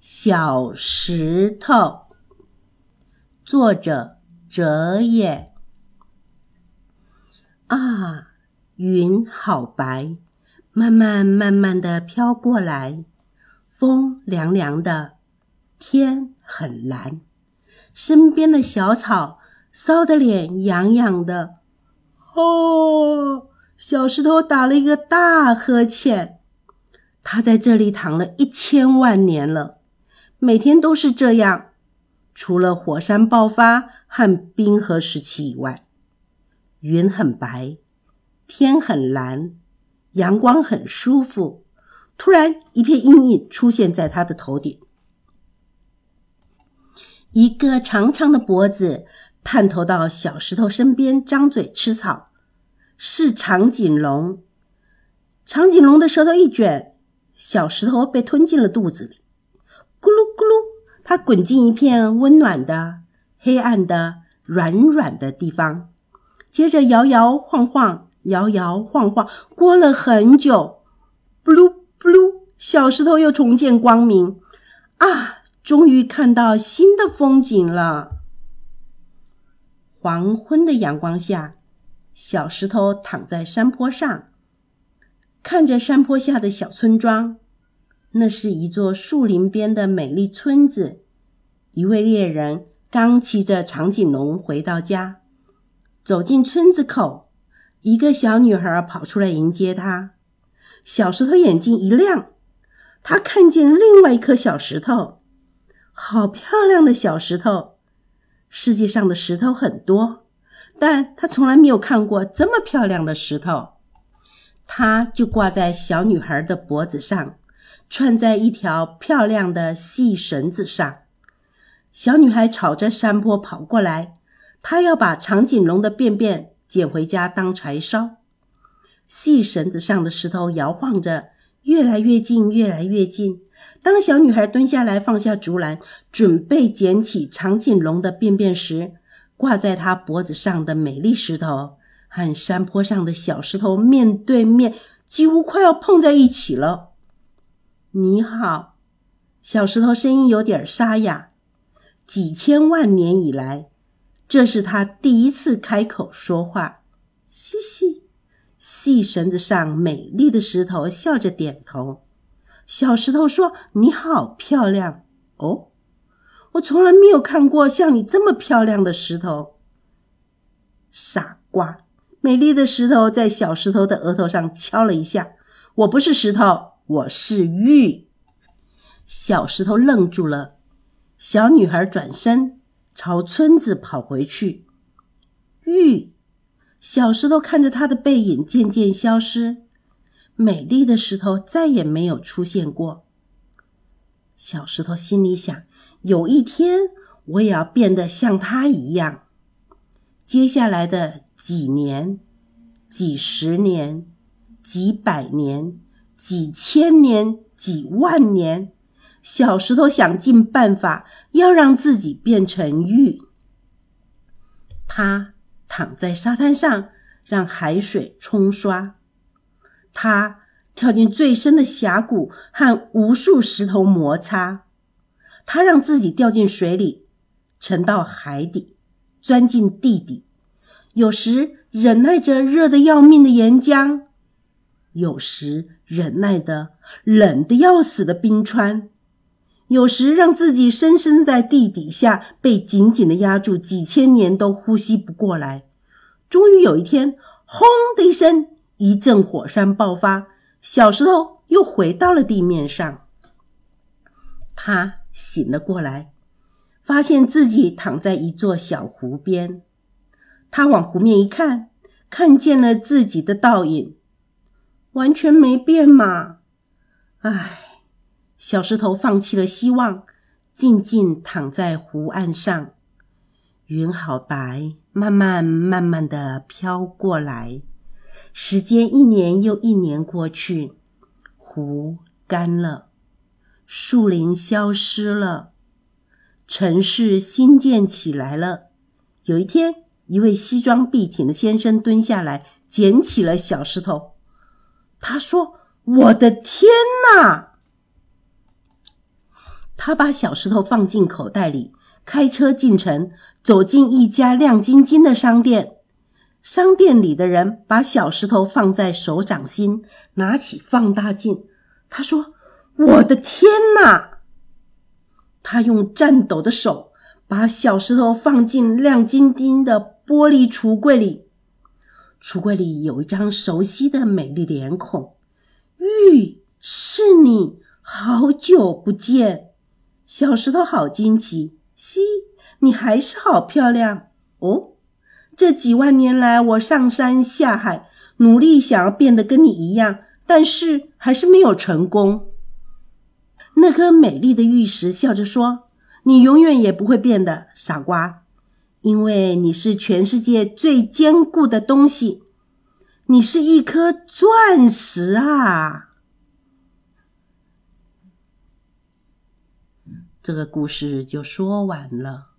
小石头，作者哲也。啊，云好白，慢慢慢慢的飘过来，风凉凉的，天很蓝，身边的小草烧得脸痒痒的。哦，小石头打了一个大呵欠，他在这里躺了一千万年了。每天都是这样，除了火山爆发和冰河时期以外，云很白，天很蓝，阳光很舒服。突然，一片阴影出现在他的头顶，一个长长的脖子探头到小石头身边，张嘴吃草，是长颈龙。长颈龙的舌头一卷，小石头被吞进了肚子里。咕噜咕噜，它滚进一片温暖的、黑暗的、软软的地方，接着摇摇晃晃，摇摇晃晃，过了很久，咕噜咕噜，小石头又重见光明，啊，终于看到新的风景了。黄昏的阳光下，小石头躺在山坡上，看着山坡下的小村庄。那是一座树林边的美丽村子。一位猎人刚骑着长颈龙回到家，走进村子口，一个小女孩跑出来迎接他。小石头眼睛一亮，他看见另外一颗小石头，好漂亮的小石头。世界上的石头很多，但他从来没有看过这么漂亮的石头。它就挂在小女孩的脖子上。串在一条漂亮的细绳子上，小女孩朝着山坡跑过来，她要把长颈龙的便便捡回家当柴烧。细绳子上的石头摇晃着，越来越近，越来越近。当小女孩蹲下来，放下竹篮，准备捡起长颈龙的便便时，挂在她脖子上的美丽石头和山坡上的小石头面对面，几乎快要碰在一起了。你好，小石头声音有点沙哑。几千万年以来，这是他第一次开口说话。嘻嘻，细绳子上美丽的石头笑着点头。小石头说：“你好漂亮哦，我从来没有看过像你这么漂亮的石头。”傻瓜！美丽的石头在小石头的额头上敲了一下。我不是石头。我是玉，小石头愣住了。小女孩转身朝村子跑回去。玉，小石头看着她的背影渐渐消失，美丽的石头再也没有出现过。小石头心里想：有一天我也要变得像她一样。接下来的几年、几十年、几百年。几千年、几万年，小石头想尽办法要让自己变成玉。他躺在沙滩上，让海水冲刷；他跳进最深的峡谷，和无数石头摩擦；他让自己掉进水里，沉到海底，钻进地底。有时忍耐着热得要命的岩浆。有时忍耐的冷的要死的冰川，有时让自己深深在地底下被紧紧的压住，几千年都呼吸不过来。终于有一天，轰的一声，一阵火山爆发，小石头又回到了地面上。他醒了过来，发现自己躺在一座小湖边。他往湖面一看，看见了自己的倒影。完全没变嘛！唉，小石头放弃了希望，静静躺在湖岸上。云好白，慢慢慢慢的飘过来。时间一年又一年过去，湖干了，树林消失了，城市新建起来了。有一天，一位西装笔挺的先生蹲下来，捡起了小石头。他说：“我的天哪！”他把小石头放进口袋里，开车进城，走进一家亮晶晶的商店。商店里的人把小石头放在手掌心，拿起放大镜。他说：“我的天哪！”他用颤抖的手把小石头放进亮晶晶的玻璃橱柜里。橱柜里有一张熟悉的美丽脸孔。玉，是你！好久不见。小石头好惊奇，嘻，你还是好漂亮哦！这几万年来，我上山下海，努力想要变得跟你一样，但是还是没有成功。那颗美丽的玉石笑着说：“你永远也不会变的，傻瓜，因为你是全世界最坚固的东西，你是一颗钻石啊！”这个故事就说完了。